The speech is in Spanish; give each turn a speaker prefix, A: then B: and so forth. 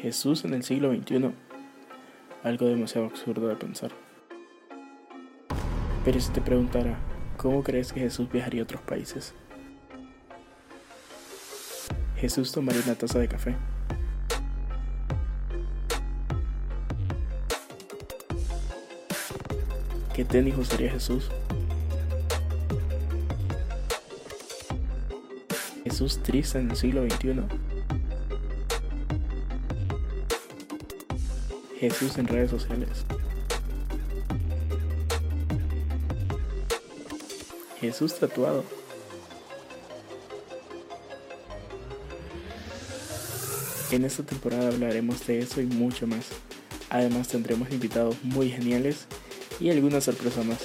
A: Jesús en el siglo XXI. Algo demasiado absurdo de pensar. Pero si te preguntara, ¿cómo crees que Jesús viajaría a otros países? Jesús tomaría una taza de café. ¿Qué tenis usaría Jesús? Jesús triste en el siglo XXI. Jesús en redes sociales. Jesús tatuado. En esta temporada hablaremos de eso y mucho más. Además tendremos invitados muy geniales y alguna sorpresa más.